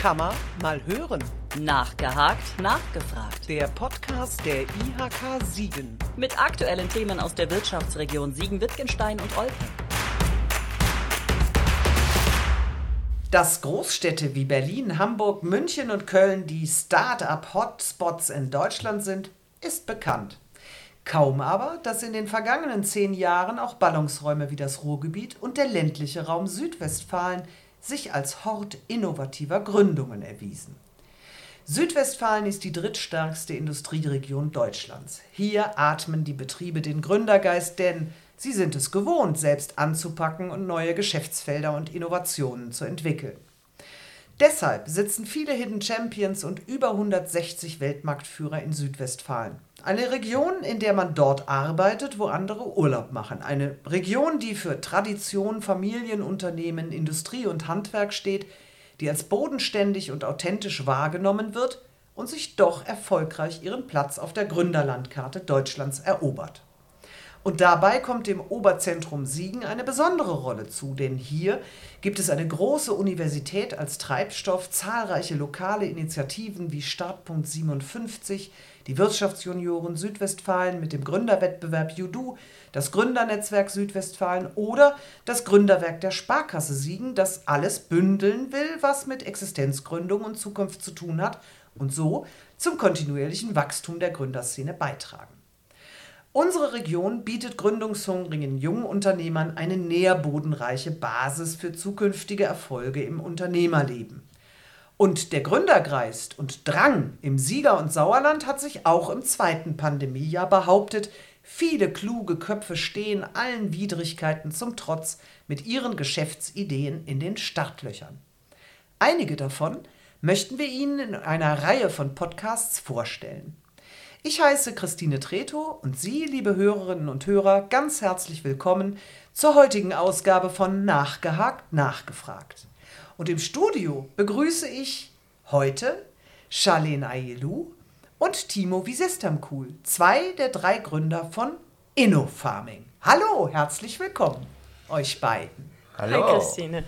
Kann man mal hören. Nachgehakt, nachgefragt. Der Podcast der IHK Siegen. Mit aktuellen Themen aus der Wirtschaftsregion Siegen-Wittgenstein und Olpe. Dass Großstädte wie Berlin, Hamburg, München und Köln die Start-up-Hotspots in Deutschland sind, ist bekannt. Kaum aber, dass in den vergangenen zehn Jahren auch Ballungsräume wie das Ruhrgebiet und der ländliche Raum Südwestfalen sich als Hort innovativer Gründungen erwiesen. Südwestfalen ist die drittstärkste Industrieregion Deutschlands. Hier atmen die Betriebe den Gründergeist, denn sie sind es gewohnt, selbst anzupacken und neue Geschäftsfelder und Innovationen zu entwickeln. Deshalb sitzen viele Hidden Champions und über 160 Weltmarktführer in Südwestfalen. Eine Region, in der man dort arbeitet, wo andere Urlaub machen. Eine Region, die für Tradition, Familienunternehmen, Industrie und Handwerk steht, die als bodenständig und authentisch wahrgenommen wird und sich doch erfolgreich ihren Platz auf der Gründerlandkarte Deutschlands erobert. Und dabei kommt dem Oberzentrum Siegen eine besondere Rolle zu, denn hier gibt es eine große Universität als Treibstoff, zahlreiche lokale Initiativen wie Startpunkt 57, die Wirtschaftsjunioren Südwestfalen mit dem Gründerwettbewerb Judu, das Gründernetzwerk Südwestfalen oder das Gründerwerk der Sparkasse Siegen, das alles bündeln will, was mit Existenzgründung und Zukunft zu tun hat und so zum kontinuierlichen Wachstum der Gründerszene beitragen. Unsere Region bietet gründungshungrigen jungen Unternehmern eine nährbodenreiche Basis für zukünftige Erfolge im Unternehmerleben. Und der Gründergeist und Drang im Sieger- und Sauerland hat sich auch im zweiten Pandemiejahr behauptet. Viele kluge Köpfe stehen allen Widrigkeiten zum Trotz mit ihren Geschäftsideen in den Startlöchern. Einige davon möchten wir Ihnen in einer Reihe von Podcasts vorstellen. Ich heiße Christine Treto und Sie, liebe Hörerinnen und Hörer, ganz herzlich willkommen zur heutigen Ausgabe von Nachgehakt, Nachgefragt. Und im Studio begrüße ich heute Charlene Ayelou und Timo Wiesestamkul, zwei der drei Gründer von InnoFarming. Hallo, herzlich willkommen, euch beiden. Hallo. Hi Christine.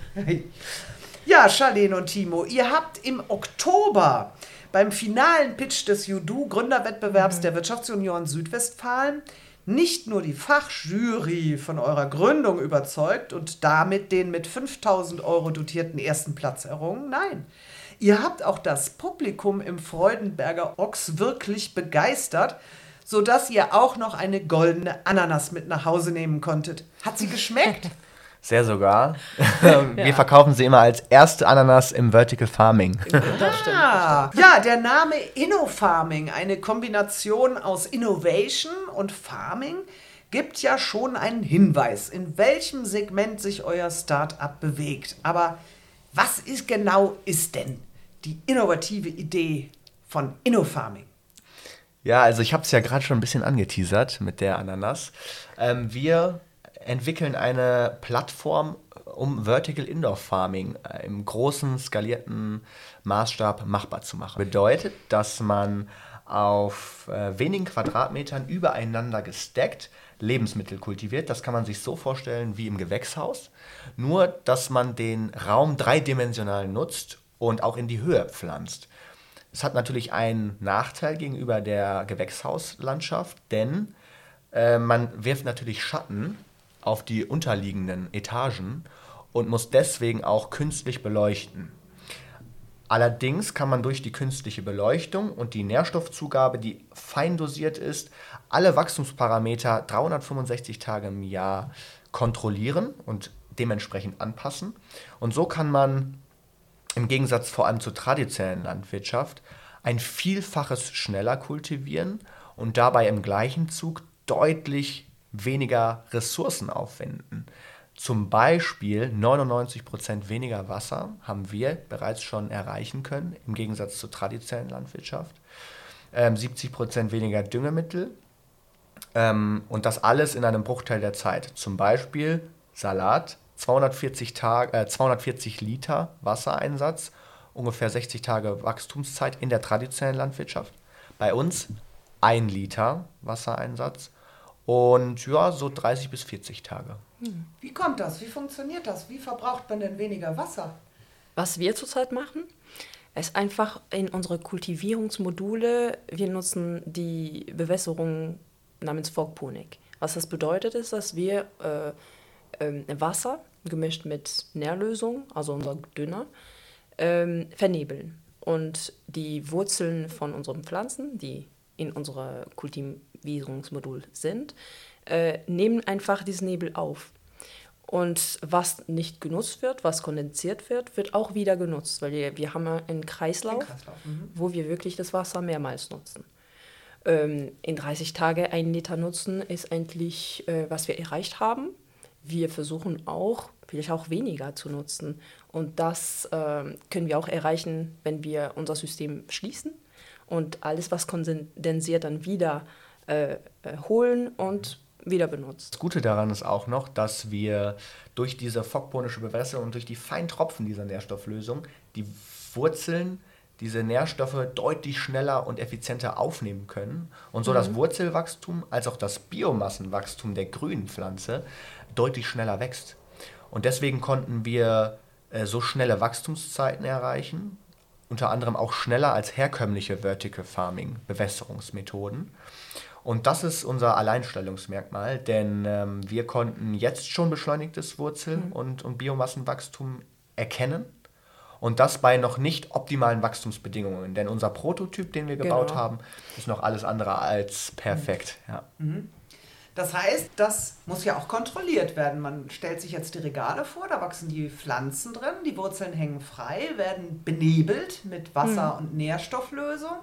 Ja, Charlene und Timo, ihr habt im Oktober beim finalen Pitch des Judu Gründerwettbewerbs der Wirtschaftsunion Südwestfalen nicht nur die Fachjury von eurer Gründung überzeugt und damit den mit 5000 Euro dotierten ersten Platz errungen, nein. Ihr habt auch das Publikum im Freudenberger Ochs wirklich begeistert, sodass ihr auch noch eine goldene Ananas mit nach Hause nehmen konntet. Hat sie geschmeckt? Sehr sogar. Wir verkaufen sie immer als erste Ananas im Vertical Farming. Das stimmt. Ah, ja, der Name InnoFarming, eine Kombination aus Innovation und Farming, gibt ja schon einen Hinweis, in welchem Segment sich euer Start-up bewegt. Aber was ist genau ist denn die innovative Idee von InnoFarming? Ja, also ich habe es ja gerade schon ein bisschen angeteasert mit der Ananas. Ähm, wir entwickeln eine Plattform, um Vertical Indoor Farming äh, im großen, skalierten Maßstab machbar zu machen. Bedeutet, dass man auf äh, wenigen Quadratmetern übereinander gestackt Lebensmittel kultiviert. Das kann man sich so vorstellen wie im Gewächshaus. Nur, dass man den Raum dreidimensional nutzt und auch in die Höhe pflanzt. Es hat natürlich einen Nachteil gegenüber der Gewächshauslandschaft, denn äh, man wirft natürlich Schatten auf die unterliegenden Etagen und muss deswegen auch künstlich beleuchten. Allerdings kann man durch die künstliche Beleuchtung und die Nährstoffzugabe, die fein dosiert ist, alle Wachstumsparameter 365 Tage im Jahr kontrollieren und dementsprechend anpassen. Und so kann man im Gegensatz vor allem zur traditionellen Landwirtschaft ein Vielfaches schneller kultivieren und dabei im gleichen Zug deutlich weniger Ressourcen aufwenden. Zum Beispiel 99% weniger Wasser haben wir bereits schon erreichen können, im Gegensatz zur traditionellen Landwirtschaft. Ähm, 70% weniger Düngemittel ähm, und das alles in einem Bruchteil der Zeit. Zum Beispiel Salat, 240, Tag, äh, 240 Liter Wassereinsatz, ungefähr 60 Tage Wachstumszeit in der traditionellen Landwirtschaft. Bei uns 1 Liter Wassereinsatz und ja, so 30 bis 40 Tage. Wie kommt das? Wie funktioniert das? Wie verbraucht man denn weniger Wasser? Was wir zurzeit machen, Es einfach in unsere Kultivierungsmodule, wir nutzen die Bewässerung namens Fogponik. Was das bedeutet, ist, dass wir äh, äh, Wasser gemischt mit Nährlösung, also unser Dünner, äh, vernebeln. Und die Wurzeln von unseren Pflanzen, die in unserem Kultivierungsmodul sind, äh, nehmen einfach diesen Nebel auf. Und was nicht genutzt wird, was kondensiert wird, wird auch wieder genutzt, weil wir, wir haben einen Kreislauf, Kreislauf. Mhm. wo wir wirklich das Wasser mehrmals nutzen. Ähm, in 30 Tagen ein Liter nutzen ist eigentlich, äh, was wir erreicht haben. Wir versuchen auch, vielleicht auch weniger zu nutzen. Und das äh, können wir auch erreichen, wenn wir unser System schließen und alles, was kondensiert, dann wieder äh, äh holen und wieder benutzt. Das Gute daran ist auch noch, dass wir durch diese fockbonische Bewässerung und durch die feinen Tropfen dieser Nährstofflösung die Wurzeln diese Nährstoffe deutlich schneller und effizienter aufnehmen können und so mhm. das Wurzelwachstum als auch das Biomassenwachstum der grünen Pflanze deutlich schneller wächst. Und deswegen konnten wir äh, so schnelle Wachstumszeiten erreichen, unter anderem auch schneller als herkömmliche Vertical Farming Bewässerungsmethoden. Und das ist unser Alleinstellungsmerkmal, denn ähm, wir konnten jetzt schon beschleunigtes Wurzel- mhm. und, und Biomassenwachstum erkennen. Und das bei noch nicht optimalen Wachstumsbedingungen. Denn unser Prototyp, den wir gebaut genau. haben, ist noch alles andere als perfekt. Mhm. Ja. Mhm. Das heißt, das muss ja auch kontrolliert werden. Man stellt sich jetzt die Regale vor, da wachsen die Pflanzen drin, die Wurzeln hängen frei, werden benebelt mit Wasser- mhm. und Nährstofflösung.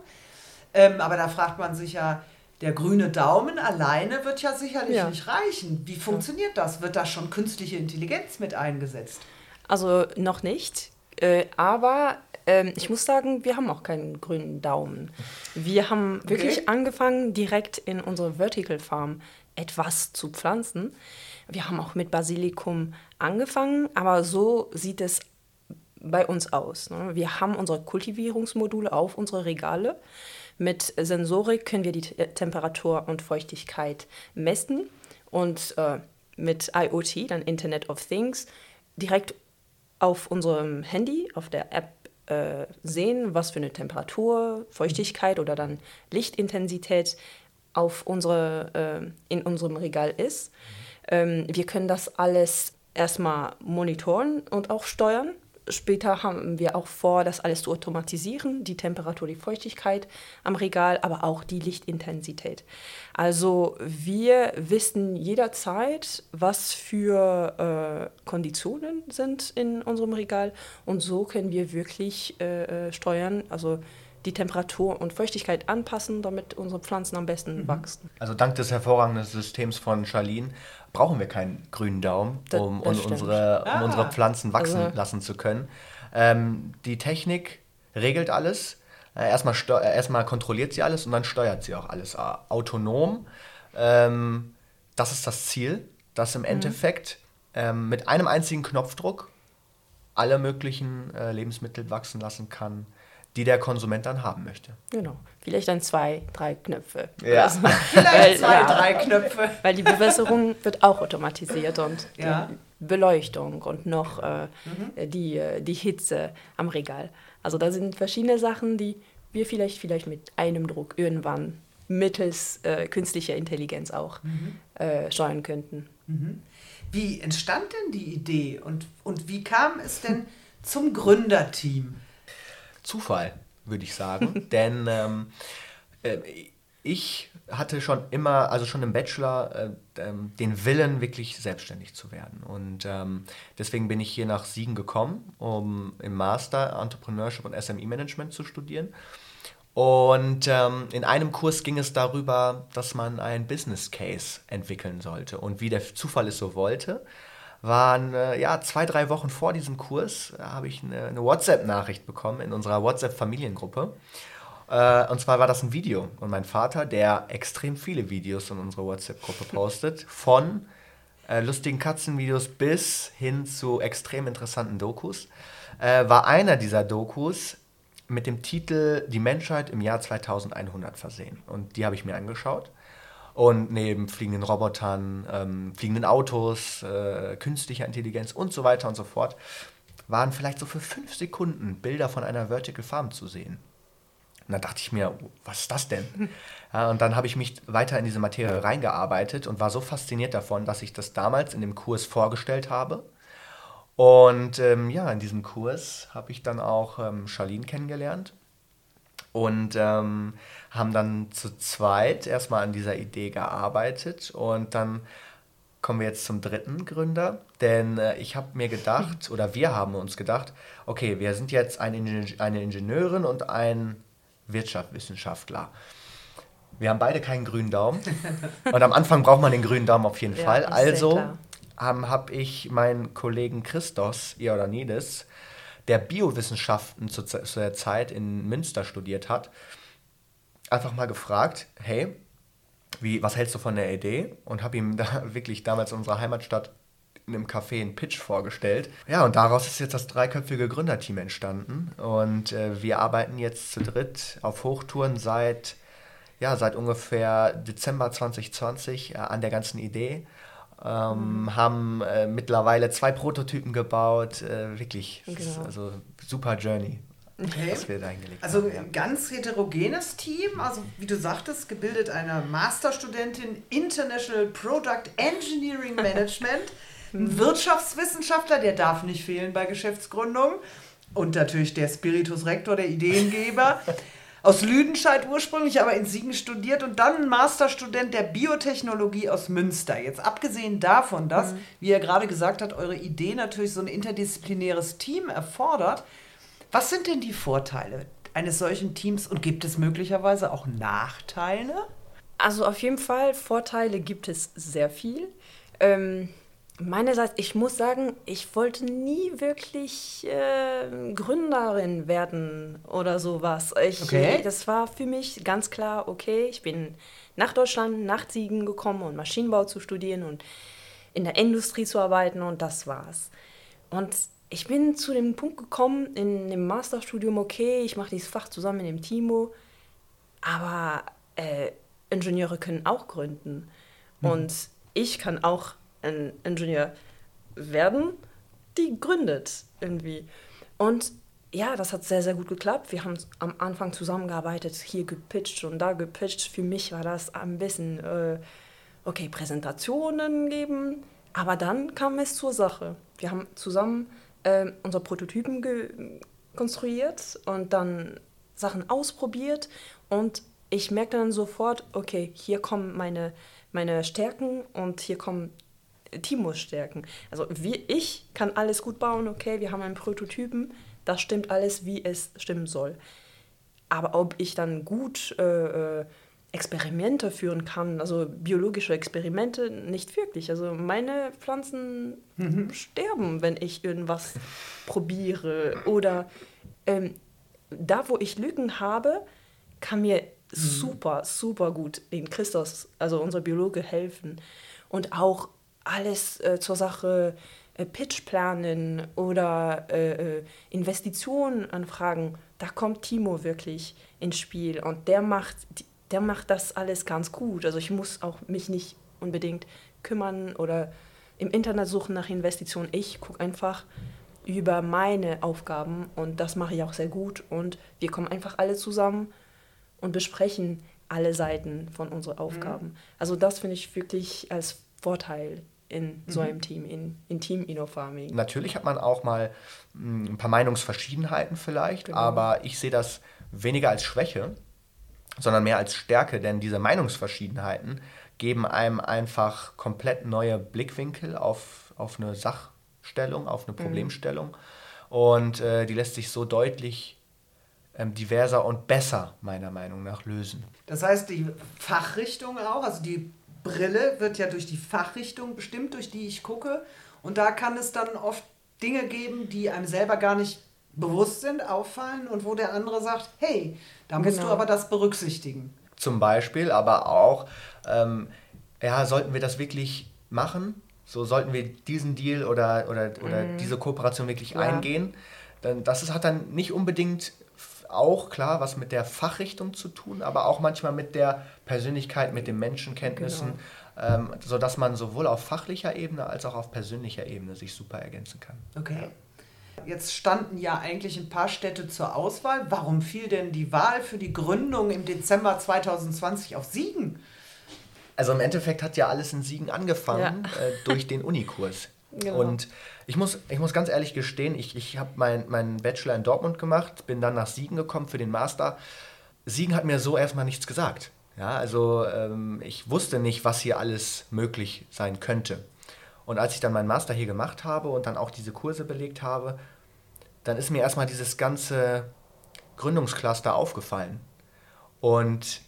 Ähm, aber da fragt man sich ja, der grüne Daumen alleine wird ja sicherlich ja. nicht reichen. Wie funktioniert das? Wird da schon künstliche Intelligenz mit eingesetzt? Also noch nicht. Äh, aber äh, ich muss sagen, wir haben auch keinen grünen Daumen. Wir haben okay. wirklich angefangen, direkt in unserer Vertical Farm etwas zu pflanzen. Wir haben auch mit Basilikum angefangen, aber so sieht es bei uns aus. Ne? Wir haben unsere Kultivierungsmodule auf unsere Regale mit Sensorik können wir die Temperatur und Feuchtigkeit messen und äh, mit IoT, dann Internet of Things, direkt auf unserem Handy, auf der App äh, sehen, was für eine Temperatur, Feuchtigkeit oder dann Lichtintensität auf unsere, äh, in unserem Regal ist. Ähm, wir können das alles erstmal monitoren und auch steuern Später haben wir auch vor, das alles zu automatisieren, die Temperatur, die Feuchtigkeit am Regal, aber auch die Lichtintensität. Also wir wissen jederzeit, was für äh, Konditionen sind in unserem Regal und so können wir wirklich äh, äh steuern, also die Temperatur und Feuchtigkeit anpassen, damit unsere Pflanzen am besten mhm. wachsen. Also dank des hervorragenden Systems von Charlene brauchen wir keinen grünen Daumen, um, um, unsere, um ah. unsere Pflanzen wachsen also. lassen zu können. Ähm, die Technik regelt alles. Äh, erstmal, äh, erstmal kontrolliert sie alles und dann steuert sie auch alles äh, autonom. Ähm, das ist das Ziel, dass im mhm. Endeffekt ähm, mit einem einzigen Knopfdruck alle möglichen äh, Lebensmittel wachsen lassen kann, die der Konsument dann haben möchte. Genau. Vielleicht dann zwei, drei Knöpfe. Ja. Also, Vielleicht zwei, ja, drei Knöpfe. Weil die Bewässerung wird auch automatisiert und ja. die Beleuchtung und noch äh, mhm. die, äh, die Hitze am Regal. Also da sind verschiedene Sachen, die wir vielleicht, vielleicht mit einem Druck irgendwann mittels äh, künstlicher Intelligenz auch mhm. äh, steuern könnten. Mhm. Wie entstand denn die Idee und, und wie kam es denn zum Gründerteam? Zufall, würde ich sagen. Denn ähm, äh, ich hatte schon immer, also schon im Bachelor, äh, ähm, den Willen, wirklich selbstständig zu werden. Und ähm, deswegen bin ich hier nach Siegen gekommen, um im Master Entrepreneurship und SME Management zu studieren. Und ähm, in einem Kurs ging es darüber, dass man einen Business Case entwickeln sollte. Und wie der Zufall es so wollte, waren äh, ja zwei, drei Wochen vor diesem Kurs, äh, habe ich eine, eine WhatsApp-Nachricht bekommen in unserer WhatsApp-Familiengruppe. Äh, und zwar war das ein Video. Und mein Vater, der extrem viele Videos in unserer WhatsApp-Gruppe postet, von äh, lustigen Katzenvideos bis hin zu extrem interessanten Dokus, äh, war einer dieser Dokus mit dem Titel Die Menschheit im Jahr 2100 versehen. Und die habe ich mir angeschaut. Und neben fliegenden Robotern, ähm, fliegenden Autos, äh, künstlicher Intelligenz und so weiter und so fort, waren vielleicht so für fünf Sekunden Bilder von einer Vertical Farm zu sehen. Und da dachte ich mir, was ist das denn? Ja, und dann habe ich mich weiter in diese Materie reingearbeitet und war so fasziniert davon, dass ich das damals in dem Kurs vorgestellt habe. Und ähm, ja, in diesem Kurs habe ich dann auch ähm, Charlene kennengelernt und ähm, haben dann zu zweit erstmal an dieser Idee gearbeitet und dann kommen wir jetzt zum dritten Gründer, denn äh, ich habe mir gedacht, oder wir haben uns gedacht, okay, wir sind jetzt ein Ingenieur, eine Ingenieurin und ein Wirtschaftswissenschaftler. Wir haben beide keinen grünen Daumen. Und am Anfang braucht man den grünen Daumen auf jeden Ja, Fall. Also habe ich meinen Kollegen Christos Iordanidis, der Biowissenschaften zu, zu der Zeit in Münster studiert hat, einfach mal gefragt, hey, wie, was hältst du von der Idee? Und habe ihm da wirklich damals in unserer Heimatstadt in einem Café einen Pitch vorgestellt. Ja, und daraus ist jetzt das dreiköpfige Gründerteam entstanden. Und äh, wir arbeiten jetzt zu dritt auf Hochtouren seit, ja, seit ungefähr Dezember 2020 äh, an der ganzen Idee. Ähm, Haben äh, mittlerweile zwei Prototypen gebaut. Äh, wirklich, Genau. also super Journey, Okay. was wir da hingelegt Also haben. ja. ein ganz heterogenes Team, also wie du sagtest, gebildet einer Masterstudentin International Product Engineering Management, ein Wirtschaftswissenschaftler, der darf nicht fehlen bei Geschäftsgründungen und natürlich der Spiritus Rector, der Ideengeber. Aus Lüdenscheid ursprünglich, aber in Siegen studiert und dann ein Masterstudent der Biotechnologie aus Münster. Jetzt abgesehen davon, dass, wie er gerade gesagt hat, eure Idee natürlich so ein interdisziplinäres Team erfordert, was sind denn die Vorteile eines solchen Teams und gibt es möglicherweise auch Nachteile? Also auf jeden Fall, Vorteile gibt es sehr viel. Ähm, meinerseits, ich muss sagen, ich wollte nie wirklich äh, Gründerin werden oder sowas. Ich, Okay. Das war für mich ganz klar, okay, ich bin nach Deutschland, nach Siegen gekommen, um Maschinenbau zu studieren und in der Industrie zu arbeiten und das war's. Und ich bin zu dem Punkt gekommen in dem Masterstudium, okay, ich mache dieses Fach zusammen mit dem Timo, aber äh, Ingenieure können auch gründen. Und ich kann auch ein Ingenieur werden, die gründet irgendwie. Und ja, das hat sehr, sehr gut geklappt. Wir haben am Anfang zusammengearbeitet, hier gepitcht und da gepitcht. Für mich war das ein bisschen, äh, okay, Präsentationen geben. Aber dann kam es zur Sache. Wir haben zusammen ähm, unsere Prototypen konstruiert und dann Sachen ausprobiert und ich merkte dann sofort, okay, hier kommen meine, meine Stärken und hier kommen Timos Stärken. Also wie ich kann alles gut bauen, okay, wir haben einen Prototypen, das stimmt alles, wie es stimmen soll. Aber ob ich dann gut äh, äh, Experimente führen kann, also biologische Experimente, nicht wirklich. Also meine Pflanzen sterben, wenn ich irgendwas probiere. Oder ähm, da, wo ich Lücken habe, kann mir super, super gut den Christos, also unser Biologe, helfen. Und auch alles äh, zur Sache äh, Pitch planen oder äh, äh, Investitionen anfragen, da kommt Timo wirklich ins Spiel und der macht, der macht das alles ganz gut. Also ich muss auch mich nicht unbedingt kümmern oder im Internet suchen nach Investitionen. Ich gucke einfach über meine Aufgaben und das mache ich auch sehr gut und wir kommen einfach alle zusammen und besprechen alle Seiten von unseren Aufgaben. Also das finde ich wirklich als Vorteil in so einem Team, in, in Team InnoFarming. Natürlich hat man auch mal mh, ein paar Meinungsverschiedenheiten vielleicht, Genau. aber ich sehe das weniger als Schwäche, sondern mehr als Stärke, denn diese Meinungsverschiedenheiten geben einem einfach komplett neue Blickwinkel auf, auf eine Sachstellung, auf eine Problemstellung und äh, die lässt sich so deutlich ähm, diverser und besser meiner Meinung nach lösen. Das heißt, die Fachrichtung auch, also die Brille wird ja durch die Fachrichtung bestimmt, durch die ich gucke. Und da kann es dann oft Dinge geben, die einem selber gar nicht bewusst sind, auffallen und wo der andere sagt, hey, da musst Genau. du aber das berücksichtigen. zum Beispiel, aber auch, ähm, ja, sollten wir das wirklich machen? So sollten wir diesen Deal oder, oder, oder diese Kooperation wirklich Mhm. Ja. eingehen? Dann, das ist, hat dann nicht unbedingt auch klar was mit der Fachrichtung zu tun, aber auch manchmal mit der Persönlichkeit, mit den Menschenkenntnissen, Genau. ähm, sodass man sowohl auf fachlicher Ebene als auch auf persönlicher Ebene sich super ergänzen kann. Okay. Jetzt standen ja eigentlich ein paar Städte zur Auswahl. Warum fiel denn die Wahl für die Gründung im Dezember 2020 auf Siegen? Also im Endeffekt hat ja alles in Siegen angefangen Ja. äh, durch den Unikurs. Genau. Und ich muss, ich muss ganz ehrlich gestehen, ich, ich habe meinen mein Bachelor in Dortmund gemacht, bin dann nach Siegen gekommen für den Master. Siegen hat mir so erstmal nichts gesagt. Ja, also ähm, ich wusste nicht, was hier alles möglich sein könnte. Und als ich dann meinen Master hier gemacht habe und dann auch diese Kurse belegt habe, dann ist mir erstmal dieses ganze Gründungscluster aufgefallen. Und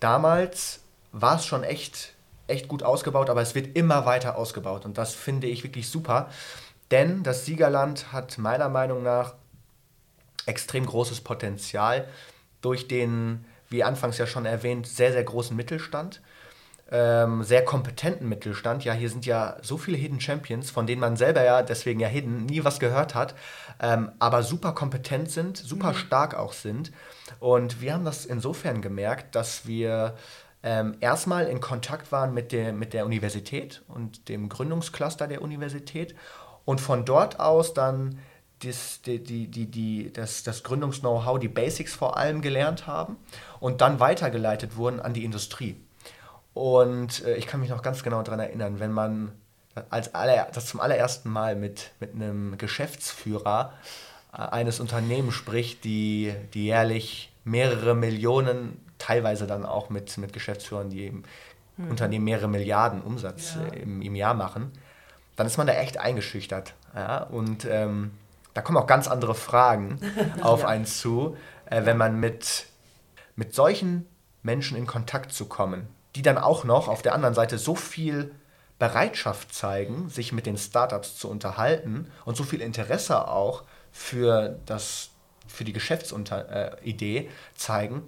damals war es schon echt, echt gut ausgebaut, aber es wird immer weiter ausgebaut. Und das finde ich wirklich super. Denn das Siegerland hat meiner Meinung nach extrem großes Potenzial durch den, wie anfangs ja schon erwähnt, sehr, sehr großen Mittelstand. Ähm, sehr kompetenten Mittelstand. Ja, hier sind ja so viele Hidden Champions, von denen man selber ja, deswegen ja Hidden, nie was gehört hat, ähm, aber super kompetent sind, super stark auch sind. Und wir haben das insofern gemerkt, dass wir ähm, erstmal in Kontakt waren mit der, mit der Universität und dem Gründungscluster der Universität und von dort aus dann das, die, die, die, die, das, das Gründungs-Know-how, die Basics vor allem gelernt haben und dann weitergeleitet wurden an die Industrie. Und äh, ich kann mich noch ganz genau daran erinnern, wenn man als aller, das zum allerersten Mal mit, mit einem Geschäftsführer äh, eines Unternehmens spricht, die, die jährlich mehrere Millionen, teilweise dann auch mit, mit Geschäftsführern, die im Unternehmen mehrere Milliarden Umsatz Ja. äh, im, im Jahr machen, dann ist man da echt eingeschüchtert. Ja? Und ähm, da kommen auch ganz andere Fragen auf einen zu, äh, wenn man mit, mit solchen Menschen in Kontakt zu kommen, die dann auch noch auf der anderen Seite so viel Bereitschaft zeigen, sich mit den Startups zu unterhalten und so viel Interesse auch für, das, für die Geschäftsidee zeigen,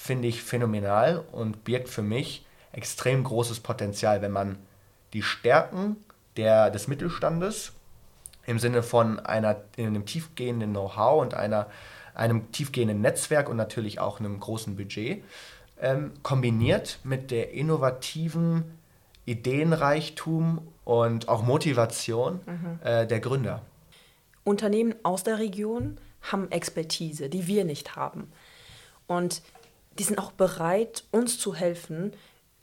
finde ich phänomenal und birgt für mich extrem großes Potenzial, wenn man die Stärken der, des Mittelstandes im Sinne von einer, einem tiefgehenden Know-how und einer, einem tiefgehenden Netzwerk und natürlich auch einem großen Budget ähm, kombiniert mit der innovativen Ideenreichtum und auch Motivation äh, der Gründer. Unternehmen aus der Region haben Expertise, die wir nicht haben. Und die sind auch bereit, uns zu helfen,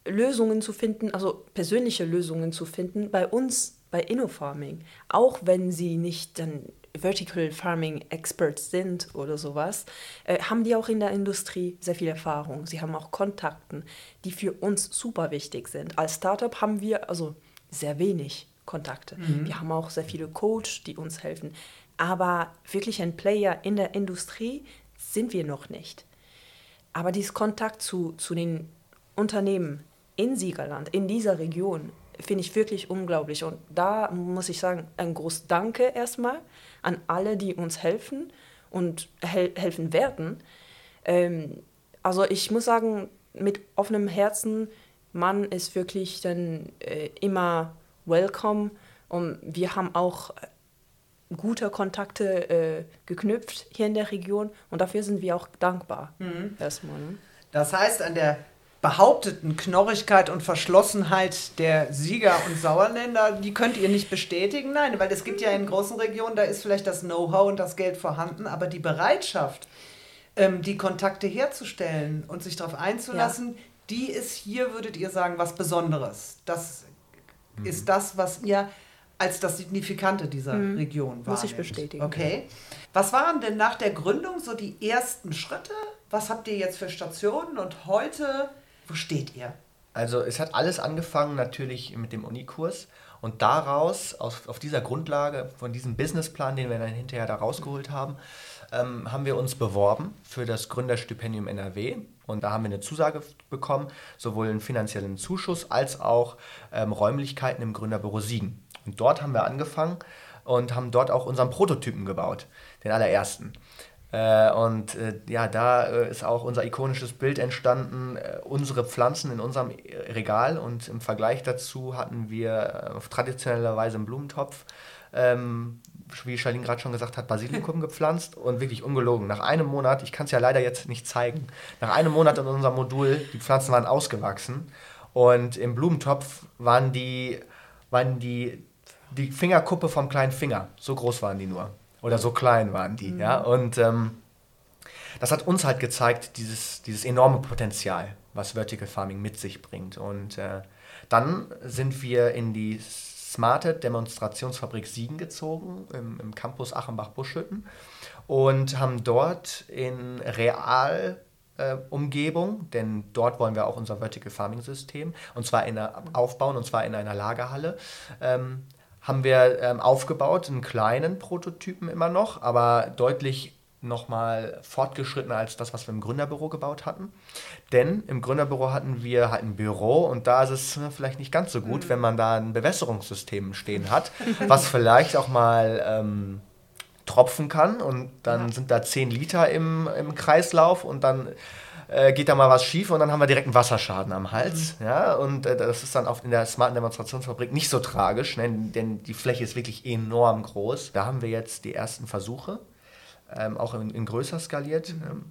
Lösungen zu finden, also persönliche Lösungen zu finden bei uns, bei InnoFarming. Auch wenn sie nicht dann Vertical Farming Experts sind oder sowas, äh, haben die auch in der Industrie sehr viel Erfahrung. Sie haben auch Kontakten, die für uns super wichtig sind. Als Startup haben wir also sehr wenig Kontakte. Wir haben auch sehr viele Coach, die uns helfen. Aber wirklich ein Player in der Industrie sind wir noch nicht. Aber dieses Kontakt zu, zu den Unternehmen in Siegerland, in dieser Region, finde ich wirklich unglaublich. Und da muss ich sagen, ein großes Danke erstmal an alle, die uns helfen und hel helfen werden. Ähm, also ich muss sagen, mit offenem Herzen, man ist wirklich dann äh, immer welcome. Und wir haben auch gute Kontakte äh, geknüpft hier in der Region und dafür sind wir auch dankbar. Erstmal. Ne? Das heißt, an der behaupteten Knorrigkeit und Verschlossenheit der Sieger und Sauerländer, die könnt ihr nicht bestätigen. Nein, weil es gibt ja in großen Regionen, da ist vielleicht das Know-how und das Geld vorhanden, aber die Bereitschaft, ähm, die Kontakte herzustellen und sich darauf einzulassen, die ist hier, würdet ihr sagen, was Besonderes. Das ist das, was ihr als das Signifikante dieser Region wahrnehmt. Muss ich bestätigen. Okay. Was waren denn nach der Gründung so die ersten Schritte? Was habt ihr jetzt für Stationen und heute, wo steht ihr? Also es hat alles angefangen natürlich mit dem Unikurs und daraus, aus, auf dieser Grundlage von diesem Businessplan, den wir dann hinterher da rausgeholt haben, ähm, haben wir uns beworben für das Gründerstipendium NRW und da haben wir eine Zusage bekommen, sowohl einen finanziellen Zuschuss als auch ähm, Räumlichkeiten im Gründerbüro Siegen. Und dort haben wir angefangen und haben dort auch unseren Prototypen gebaut, den allerersten. Äh, und äh, ja, da äh, ist auch unser ikonisches Bild entstanden, äh, unsere Pflanzen in unserem äh, Regal und im Vergleich dazu hatten wir äh, auf traditionelle Weise einen Blumentopf, ähm, wie Charlene gerade schon gesagt hat, Basilikum gepflanzt und wirklich ungelogen. Nach einem Monat, ich kann es ja leider jetzt nicht zeigen, nach einem Monat in unserem Modul, die Pflanzen waren ausgewachsen und im Blumentopf waren die, waren die, die Fingerkuppe vom kleinen Finger, so groß waren die nur. Oder so klein waren die, mhm. ja. Und ähm, das hat uns halt gezeigt, dieses, dieses enorme Potenzial, was Vertical Farming mit sich bringt. Und äh, dann sind wir in die smarte Demonstrationsfabrik Siegen gezogen, im, im Campus Achenbach-Buschhütten und haben dort in Real äh, Umgebung, denn dort wollen wir auch unser Vertical Farming System und zwar in einer, aufbauen und zwar in einer Lagerhalle. Ähm, haben wir ähm, aufgebaut, einen kleinen Prototypen immer noch, aber deutlich nochmal fortgeschrittener als das, was wir im Gründerbüro gebaut hatten. Denn im Gründerbüro hatten wir halt ein Büro und da ist es vielleicht nicht ganz so gut, mhm. wenn man da ein Bewässerungssystem stehen hat, was vielleicht auch mal ähm, tropfen kann und dann ja. sind da 10 Liter im, im Kreislauf und dann äh, geht da mal was schief und dann haben wir direkt einen Wasserschaden am Hals. Mhm. Ja, und äh, das ist dann auch in der smarten Demonstrationsfabrik nicht so tragisch, ne, denn die Fläche ist wirklich enorm groß. Da haben wir jetzt die ersten Versuche, ähm, auch in, in, größer skaliert, mhm. ähm,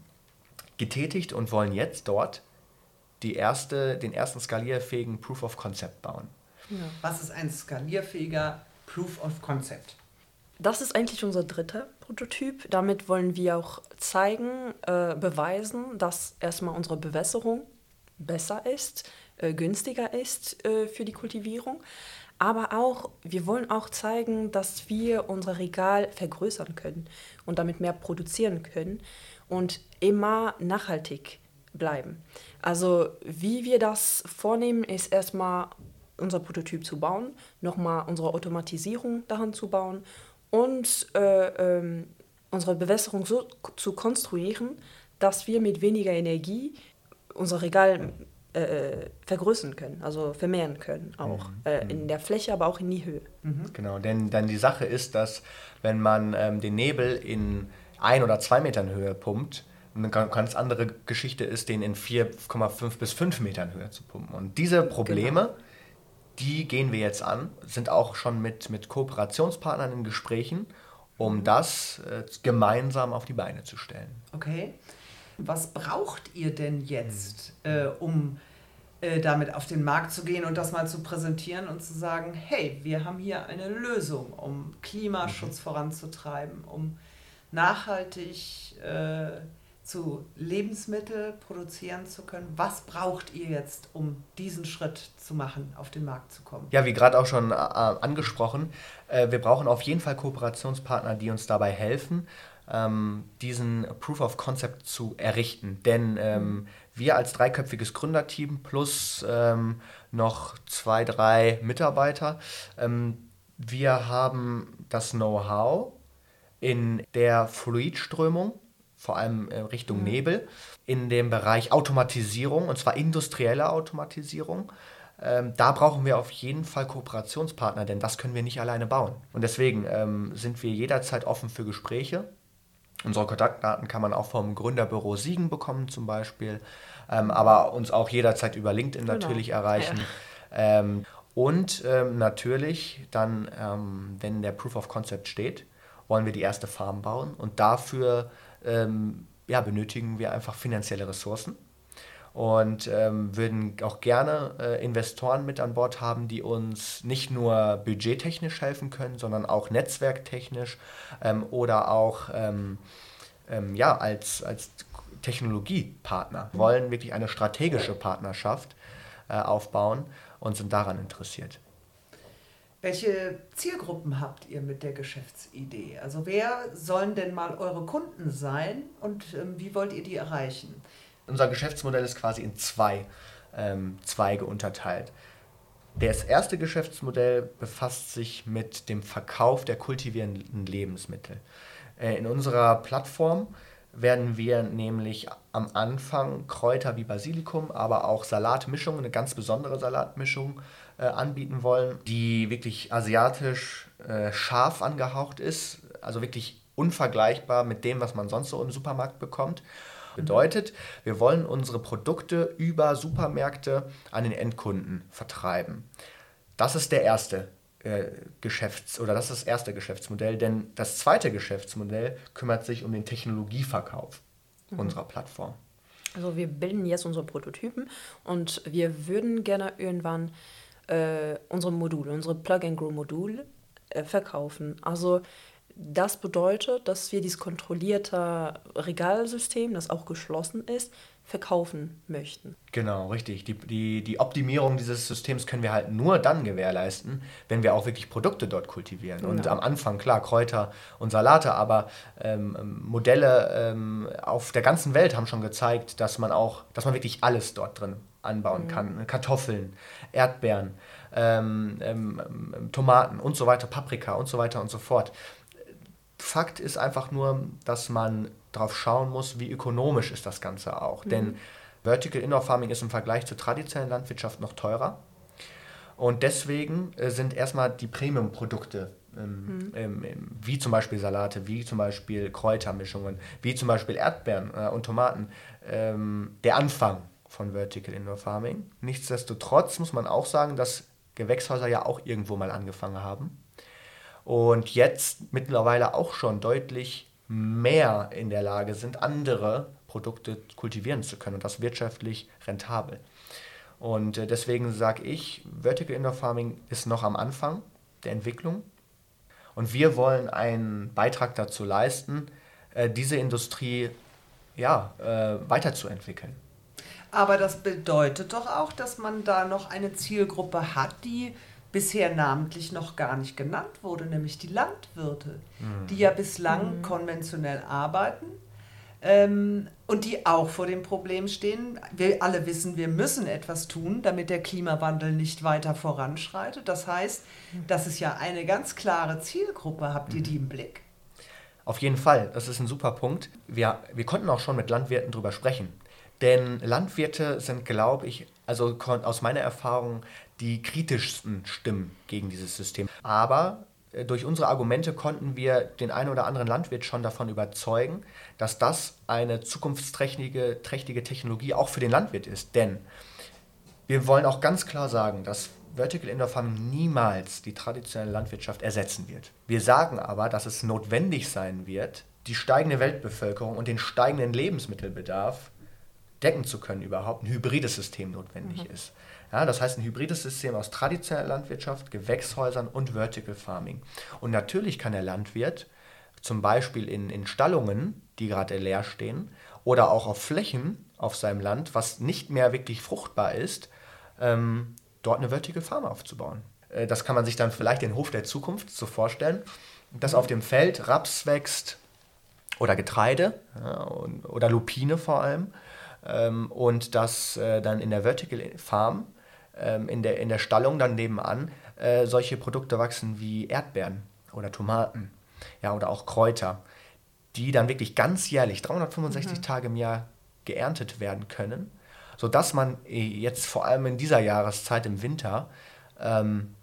getätigt und wollen jetzt dort die erste, den ersten skalierfähigen Proof of Concept bauen. Ja. Was ist ein skalierfähiger Proof of Concept? Das ist eigentlich unser dritter Prototyp. Damit wollen wir auch zeigen, äh, beweisen, dass erstmal unsere Bewässerung besser ist, äh, günstiger ist äh, für die Kultivierung. Aber auch, wir wollen auch zeigen, dass wir unser Regal vergrößern können und damit mehr produzieren können und immer nachhaltig bleiben. Also wie wir das vornehmen, ist erstmal unser Prototyp zu bauen, nochmal unsere Automatisierung daran zu bauen und äh, ähm, unsere Bewässerung so zu konstruieren, dass wir mit weniger Energie unser Regal äh, vergrößern können, also vermehren können, auch mhm. äh, in der Fläche, aber auch in die Höhe. Mhm. Genau, denn dann die Sache ist, dass wenn man ähm, den Nebel in ein oder zwei Metern Höhe pumpt, eine ganz andere Geschichte ist, den in 4,5 bis 5 Metern Höhe zu pumpen. Und diese Probleme, genau die gehen wir jetzt an, sind auch schon mit, mit Kooperationspartnern in Gesprächen, um mhm. das äh, gemeinsam auf die Beine zu stellen. Okay. Was braucht ihr denn jetzt, mhm. äh, um äh, damit auf den Markt zu gehen und das mal zu präsentieren und zu sagen, hey, wir haben hier eine Lösung, um Klimaschutz mhm. voranzutreiben, um nachhaltig äh, zu Lebensmittel produzieren zu können. Was braucht ihr jetzt, um diesen Schritt zu machen, auf den Markt zu kommen? Ja, wie gerade auch schon äh, angesprochen, äh, wir brauchen auf jeden Fall Kooperationspartner, die uns dabei helfen, ähm, diesen Proof of Concept zu errichten. Denn ähm, wir als dreiköpfiges Gründerteam plus ähm, noch zwei, drei Mitarbeiter, ähm, wir haben das Know-how in der Fluidströmung vor allem äh, Richtung mhm. Nebel, in dem Bereich Automatisierung, und zwar industrielle Automatisierung. Ähm, da brauchen wir auf jeden Fall Kooperationspartner, denn das können wir nicht alleine bauen. Und deswegen ähm, sind wir jederzeit offen für Gespräche. Unsere Kontaktdaten kann man auch vom Gründerbüro Siegen bekommen zum Beispiel, ähm, aber uns auch jederzeit über LinkedIn genau. natürlich erreichen. Ja. Ähm, und ähm, natürlich dann, ähm, wenn der Proof of Concept steht, wollen wir die erste Farm bauen und dafür ähm, ja, benötigen wir einfach finanzielle Ressourcen und ähm, würden auch gerne äh, Investoren mit an Bord haben, die uns nicht nur budgettechnisch helfen können, sondern auch netzwerktechnisch ähm, oder auch ähm, ähm ja, als, als Technologiepartner. Wir wollen wirklich eine strategische Partnerschaft äh, aufbauen und sind daran interessiert. Welche Zielgruppen habt ihr mit der Geschäftsidee? Also wer sollen denn mal eure Kunden sein und ähm, wie wollt ihr die erreichen? Unser Geschäftsmodell ist quasi in zwei ähm, Zweige unterteilt. Das erste Geschäftsmodell befasst sich mit dem Verkauf der kultivierenden Lebensmittel. Äh, in unserer Plattform werden wir nämlich am Anfang Kräuter wie Basilikum, aber auch Salatmischungen, eine ganz besondere Salatmischung äh, anbieten wollen, die wirklich asiatisch äh, scharf angehaucht ist, also wirklich unvergleichbar mit dem, was man sonst so im Supermarkt bekommt. Bedeutet, wir wollen unsere Produkte über Supermärkte an den Endkunden vertreiben. Das ist der erste äh, Geschäfts- oder das ist das erste Geschäftsmodell, denn das zweite Geschäftsmodell kümmert sich um den Technologieverkauf mhm. unserer Plattform. Also wir bilden jetzt unsere Prototypen und wir würden gerne irgendwann äh, unsere Module, unsere Plug-and-Grow-Module äh, verkaufen. Also das bedeutet, dass wir dieses kontrollierte Regalsystem, das auch geschlossen ist, verkaufen möchten. Genau, richtig. Die, die, die Optimierung dieses Systems können wir halt nur dann gewährleisten, wenn wir auch wirklich Produkte dort kultivieren. Genau. Und am Anfang, klar, Kräuter und Salate, aber ähm, Modelle ähm, auf der ganzen Welt haben schon gezeigt, dass man auch, dass man wirklich alles dort drin anbauen mhm. kann. Kartoffeln, Erdbeeren, ähm, ähm, ähm, Tomaten und so weiter, Paprika und so weiter und so fort. Fakt ist einfach nur, dass man darauf schauen muss, wie ökonomisch ist das Ganze auch. Mhm. Denn Vertical Indoor Farming ist im Vergleich zur traditionellen Landwirtschaft noch teurer. Und deswegen äh, sind erstmal die Premium-Produkte, ähm, mhm. ähm, wie zum Beispiel Salate, wie zum Beispiel Kräutermischungen, wie zum Beispiel Erdbeeren äh, und Tomaten, ähm, der Anfang von Vertical Indoor Farming. Nichtsdestotrotz muss man auch sagen, dass Gewächshäuser ja auch irgendwo mal angefangen haben und jetzt mittlerweile auch schon deutlich mehr in der Lage sind, andere Produkte kultivieren zu können und das wirtschaftlich rentabel. Und äh, deswegen sage ich, Vertical Indoor Farming ist noch am Anfang der Entwicklung und wir wollen einen Beitrag dazu leisten, äh, diese Industrie ja, äh, weiterzuentwickeln. Aber das bedeutet doch auch, dass man da noch eine Zielgruppe hat, die bisher namentlich noch gar nicht genannt wurde, nämlich die Landwirte, mhm. die ja bislang mhm. konventionell arbeiten ähm, und die auch vor dem Problem stehen. Wir alle wissen, wir müssen etwas tun, damit der Klimawandel nicht weiter voranschreitet. Das heißt, das ist ja eine ganz klare Zielgruppe. Habt ihr die im Blick? Auf jeden Fall, das ist ein super Punkt. Wir, wir konnten auch schon mit Landwirten darüber sprechen. Denn Landwirte sind, glaube ich, also aus meiner Erfahrung die kritischsten Stimmen gegen dieses System. Aber äh, durch unsere Argumente konnten wir den einen oder anderen Landwirt schon davon überzeugen, dass das eine zukunftsträchtige trächtige Technologie auch für den Landwirt ist. Denn wir wollen auch ganz klar sagen, dass Vertical Indoor Farming niemals die traditionelle Landwirtschaft ersetzen wird. Wir sagen aber, dass es notwendig sein wird, die steigende Weltbevölkerung und den steigenden Lebensmittelbedarf decken zu können, überhaupt ein hybrides System notwendig mhm. ist. Ja, das heißt ein hybrides System aus traditioneller Landwirtschaft, Gewächshäusern und Vertical Farming. Und natürlich kann der Landwirt zum Beispiel in, in Stallungen, die gerade leer stehen, oder auch auf Flächen auf seinem Land, was nicht mehr wirklich fruchtbar ist, ähm, dort eine Vertical Farm aufzubauen. Äh, das kann man sich dann vielleicht den Hof der Zukunft so vorstellen, dass auf dem Feld Raps wächst oder Getreide ja, und, oder Lupine vor allem ähm, und dass äh, dann in der Vertical Farm, ähm, in, der, in der Stallung dann nebenan, äh, solche Produkte wachsen wie Erdbeeren oder Tomaten ja, oder auch Kräuter, die dann wirklich ganz jährlich, 365 mhm. Tage im Jahr geerntet werden können, sodass man äh, jetzt vor allem in dieser Jahreszeit im Winter ähm,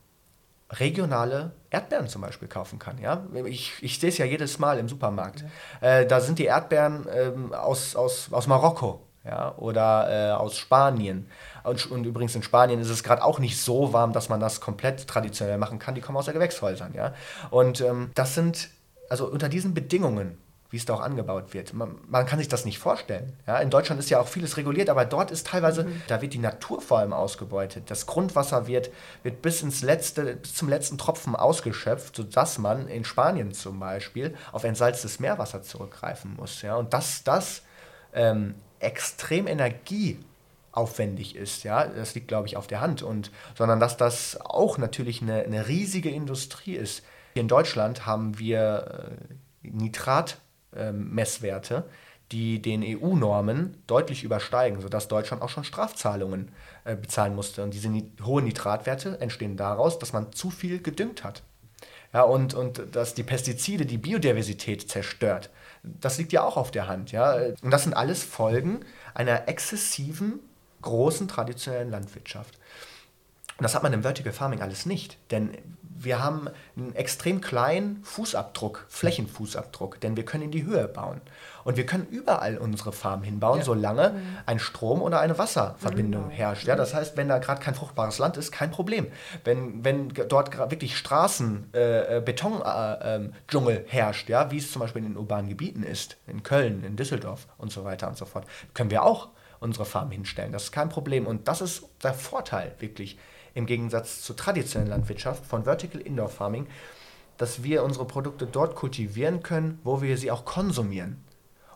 regionale Erdbeeren zum Beispiel kaufen kann. Ja? Ich, ich sehe es ja jedes Mal im Supermarkt. Ja. Äh, da sind die Erdbeeren ähm, aus, aus, aus Marokko ja, oder äh, aus Spanien. Und, und, übrigens in Spanien ist es gerade auch nicht so warm, dass man das komplett traditionell machen kann. Die kommen aus der Gewächshäusern. Ja? Und ähm, das sind, also unter diesen Bedingungen, wie es da auch angebaut wird, man, man, kann sich das nicht vorstellen. Ja? In Deutschland ist ja auch vieles reguliert, aber dort ist teilweise, mhm. da wird die Natur vor allem ausgebeutet. Das Grundwasser wird, wird bis, ins letzte, bis zum letzten Tropfen ausgeschöpft, sodass man in Spanien zum Beispiel auf entsalztes Meerwasser zurückgreifen muss. Ja? Und das, das ähm, extrem energieaufwendig ist, ja, das liegt, glaube ich, auf der Hand, und, sondern dass das auch natürlich eine, eine riesige Industrie ist. Hier in Deutschland haben wir Nitratmesswerte, äh, die den EU-Normen deutlich übersteigen, sodass Deutschland auch schon Strafzahlungen äh, bezahlen musste. Und diese ni hohen Nitratwerte entstehen daraus, dass man zu viel gedüngt hat. Ja, und, und dass die Pestizide die Biodiversität zerstört. Das liegt ja auch auf der Hand. Ja? Und das sind alles Folgen einer exzessiven, großen traditionellen Landwirtschaft. Und das hat man im Vertical Farming alles nicht, denn wir haben einen extrem kleinen Fußabdruck, Flächenfußabdruck, denn wir können in die Höhe bauen. Und wir können überall unsere Farm hinbauen, ja. solange mhm. ein Strom oder eine Wasserverbindung mhm. herrscht. Ja, das heißt, wenn da gerade kein fruchtbares Land ist, kein Problem. Wenn, wenn dort wirklich Straßen, äh, äh Betondschungel äh, herrscht, ja, wie es zum Beispiel in den urbanen Gebieten ist, in Köln, in Düsseldorf und so weiter und so fort, können wir auch unsere Farm hinstellen. Das ist kein Problem. Und das ist der Vorteil wirklich im Gegensatz zur traditionellen Landwirtschaft von Vertical Indoor Farming, dass wir unsere Produkte dort kultivieren können, wo wir sie auch konsumieren.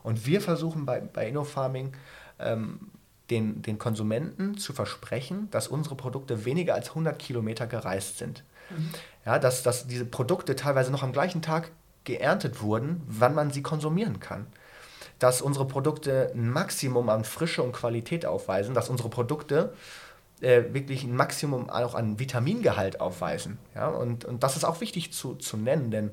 Und wir versuchen bei, bei InnoFarming ähm, den, den Konsumenten zu versprechen, dass unsere Produkte weniger als 100 Kilometer gereist sind. Mhm. Ja, dass, dass diese Produkte teilweise noch am gleichen Tag geerntet wurden, wann man sie konsumieren kann. Dass unsere Produkte ein Maximum an Frische und Qualität aufweisen, dass unsere Produkte äh, wirklich ein Maximum auch an Vitamingehalt aufweisen. Ja? Und, und das ist auch wichtig zu, zu nennen, denn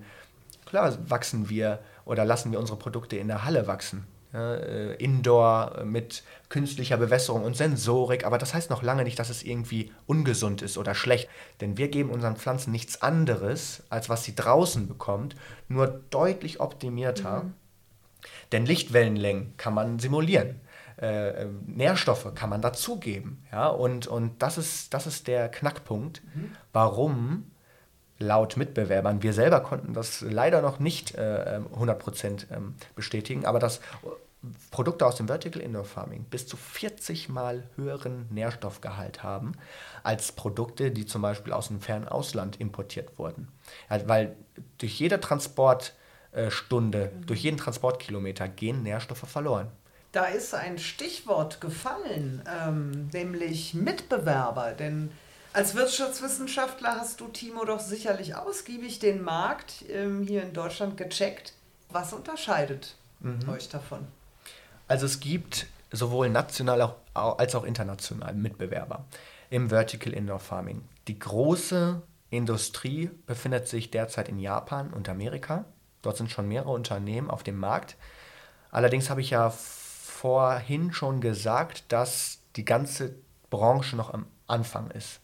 klar wachsen wir oder lassen wir unsere Produkte in der Halle wachsen. Ja, äh, Indoor mit künstlicher Bewässerung und Sensorik, aber das heißt noch lange nicht, dass es irgendwie ungesund ist oder schlecht, denn wir geben unseren Pflanzen nichts anderes, als was sie draußen bekommt, nur deutlich optimierter. Mhm. Denn Lichtwellenlängen kann man simulieren. Äh, ähm, Nährstoffe kann man dazugeben. Ja? Und, und das, ist, das ist der Knackpunkt, mhm. warum laut Mitbewerbern, wir selber konnten das leider noch nicht äh, 100% ähm, ähm, bestätigen, aber dass Produkte aus dem Vertical Indoor Farming bis zu 40 mal höheren Nährstoffgehalt haben als Produkte, die zum Beispiel aus dem fernen Ausland importiert wurden. Ja, weil durch jede Transportstunde, mhm. durch jeden Transportkilometer gehen Nährstoffe verloren. Da ist ein Stichwort gefallen, ähm, nämlich Mitbewerber. Denn als Wirtschaftswissenschaftler hast du, Timo, doch sicherlich ausgiebig den Markt ähm, hier in Deutschland gecheckt. Was unterscheidet mhm. euch davon? Also es gibt sowohl national als auch international Mitbewerber im Vertical Indoor Farming. Die große Industrie befindet sich derzeit in Japan und Amerika. Dort sind schon mehrere Unternehmen auf dem Markt. Allerdings habe ich ja vorhin schon gesagt, dass die ganze Branche noch am Anfang ist.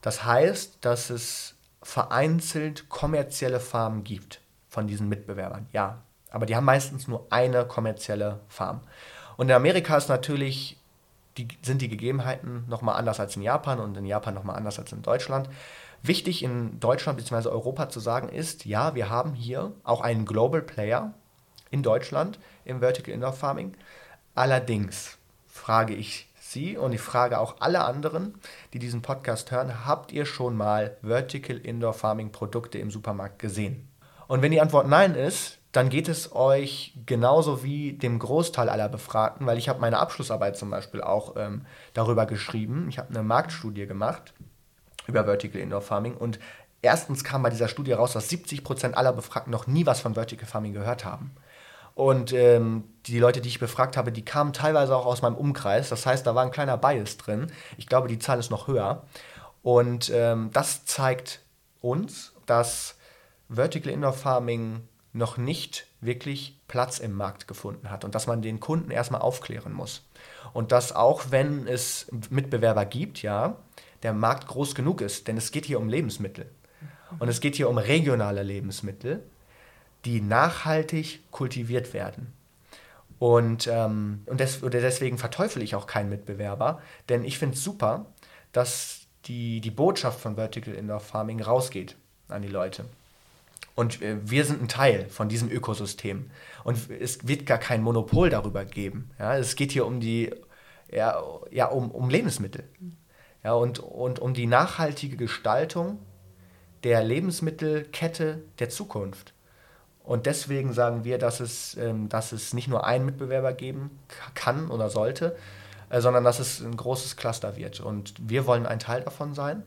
Das heißt, dass es vereinzelt kommerzielle Farmen gibt von diesen Mitbewerbern. Ja, aber die haben meistens nur eine kommerzielle Farm. Und in Amerika ist natürlich die, sind die Gegebenheiten nochmal anders als in Japan und in Japan nochmal anders als in Deutschland. Wichtig in Deutschland bzw. Europa zu sagen ist, ja, wir haben hier auch einen Global Player, in Deutschland im Vertical Indoor Farming. Allerdings frage ich Sie und ich frage auch alle anderen, die diesen Podcast hören, habt ihr schon mal Vertical Indoor Farming Produkte im Supermarkt gesehen? Und wenn die Antwort nein ist, dann geht es euch genauso wie dem Großteil aller Befragten, weil ich habe meine Abschlussarbeit zum Beispiel auch ähm, darüber geschrieben. Ich habe eine Marktstudie gemacht über Vertical Indoor Farming und erstens kam bei dieser Studie raus, dass 70% aller Befragten noch nie was von Vertical Farming gehört haben. Und ähm, die Leute, die ich befragt habe, die kamen teilweise auch aus meinem Umkreis. Das heißt, da war ein kleiner Bias drin. Ich glaube, die Zahl ist noch höher. Und ähm, das zeigt uns, dass Vertical Indoor Farming noch nicht wirklich Platz im Markt gefunden hat und dass man den Kunden erstmal aufklären muss. Und dass auch wenn es Mitbewerber gibt, ja, der Markt groß genug ist, denn es geht hier um Lebensmittel. Und es geht hier um regionale Lebensmittel die nachhaltig kultiviert werden. Und, ähm, und des, deswegen verteufel ich auch keinen Mitbewerber, denn ich finde es super, dass die, die Botschaft von Vertical Indoor Farming rausgeht an die Leute. Und äh, wir sind ein Teil von diesem Ökosystem. Und es wird gar kein Monopol darüber geben. Ja? Es geht hier um die, ja, ja, um, um Lebensmittel. Ja, und, und um die nachhaltige Gestaltung der Lebensmittelkette der Zukunft. Und deswegen sagen wir, dass es, ähm, dass es nicht nur einen Mitbewerber geben kann oder sollte, äh, sondern dass es ein großes Cluster wird. Und wir wollen ein Teil davon sein.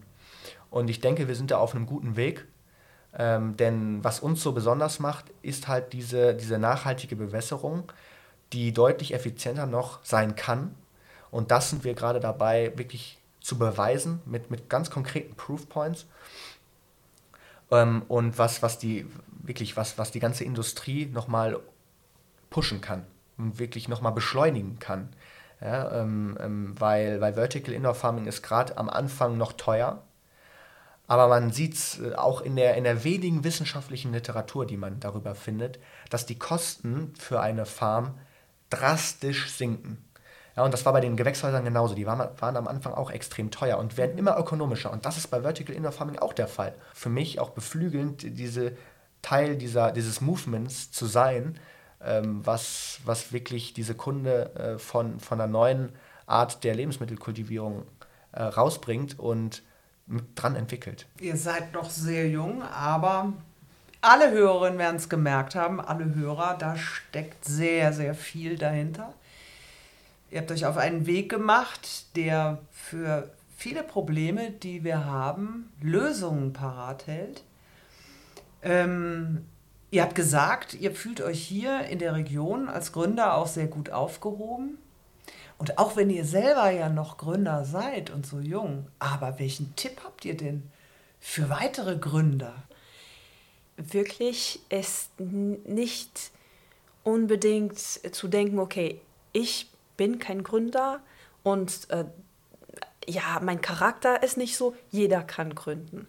Und ich denke, wir sind da auf einem guten Weg. Ähm, denn was uns so besonders macht, ist halt diese, diese nachhaltige Bewässerung, die deutlich effizienter noch sein kann. Und das sind wir gerade dabei, wirklich zu beweisen mit, mit ganz konkreten Proof Points. Ähm, und was, was die, wirklich was, was die ganze Industrie nochmal pushen kann und wirklich nochmal beschleunigen kann. Ja, ähm, ähm, weil, weil Vertical Indoor Farming ist gerade am Anfang noch teuer, aber man sieht es äh, auch in der, in der wenigen wissenschaftlichen Literatur, die man darüber findet, dass die Kosten für eine Farm drastisch sinken. Ja, und das war bei den Gewächshäusern genauso. Die waren, waren am Anfang auch extrem teuer und werden immer ökonomischer. Und das ist bei Vertical Indoor Farming auch der Fall. Für mich auch beflügelnd, diese Teil dieser, dieses Movements zu sein, ähm, was, was wirklich diese Kunde äh, von, von einer neuen Art der Lebensmittelkultivierung äh, rausbringt und dran entwickelt? Ihr seid noch sehr jung, aber alle Hörerinnen werden es gemerkt haben, alle Hörer, da steckt sehr, sehr viel dahinter. Ihr habt euch auf einen Weg gemacht, der für viele Probleme, die wir haben, Lösungen parat hält. Ähm, ihr habt gesagt, ihr fühlt euch hier in der Region als Gründer auch sehr gut aufgehoben. Und auch wenn ihr selber ja noch Gründer seid und so jung, aber welchen Tipp habt ihr denn für weitere Gründer? Wirklich ist nicht unbedingt zu denken, okay, ich bin kein Gründer und äh, ja, mein Charakter ist nicht so, jeder kann gründen.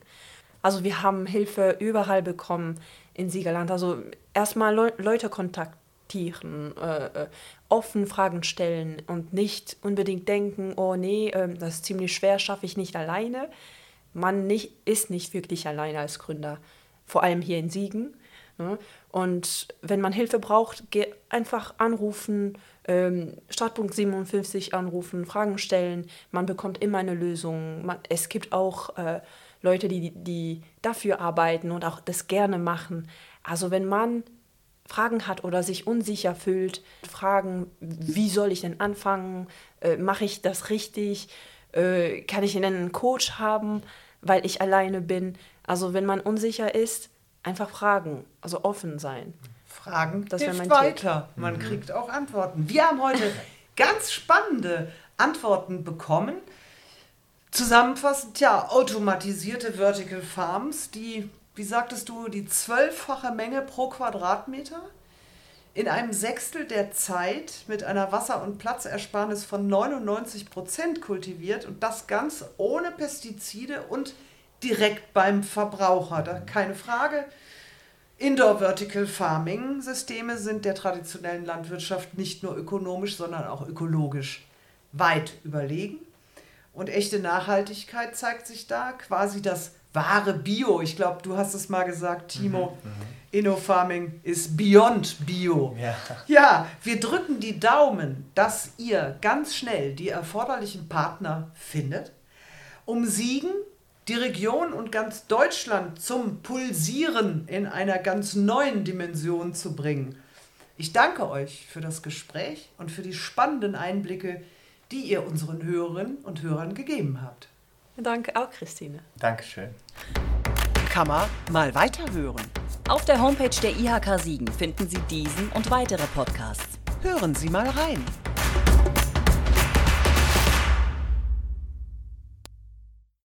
Also wir haben Hilfe überall bekommen in Siegerland. Also erstmal Le Leute kontaktieren, äh, äh, offen Fragen stellen und nicht unbedingt denken, oh nee, äh, das ist ziemlich schwer, schaffe ich nicht alleine. Man nicht, ist nicht wirklich alleine als Gründer, vor allem hier in Siegen. Ne? Und wenn man Hilfe braucht, einfach anrufen, ähm, Startpunkt 57 anrufen, Fragen stellen. Man bekommt immer eine Lösung. Man, es gibt auch äh, Leute, die, die dafür arbeiten und auch das gerne machen. Also wenn man Fragen hat oder sich unsicher fühlt, fragen, wie soll ich denn anfangen? Äh, Mache ich das richtig? Äh, kann ich einen Coach haben, weil ich alleine bin? Also wenn man unsicher ist, einfach fragen, also offen sein. Fragen das hilft weiter. Tipp. Man mhm. kriegt auch Antworten. Wir haben heute ganz spannende Antworten bekommen. Zusammenfassend, ja, automatisierte Vertical Farms, die, wie sagtest du, die zwölffache Menge pro Quadratmeter in einem Sechstel der Zeit mit einer Wasser- und Platzersparnis von 99 Prozent kultiviert und das ganz ohne Pestizide und direkt beim Verbraucher. Da keine Frage. Indoor Vertical Farming Systeme sind der traditionellen Landwirtschaft nicht nur ökonomisch, sondern auch ökologisch weit überlegen. Und echte Nachhaltigkeit zeigt sich da, quasi das wahre Bio. Ich glaube, du hast es mal gesagt, Timo. Mhm, mhm. Inno Farming ist beyond Bio. Ja. ja, wir drücken die Daumen, dass ihr ganz schnell die erforderlichen Partner findet, um Siegen die Region und ganz Deutschland zum Pulsieren in einer ganz neuen Dimension zu bringen. Ich danke euch für das Gespräch und für die spannenden Einblicke, die ihr unseren Hörerinnen und Hörern gegeben habt. Danke auch, Christine. Dankeschön. Kann man mal weiterhören. Auf der Homepage der IHK Siegen finden Sie diesen und weitere Podcasts. Hören Sie mal rein.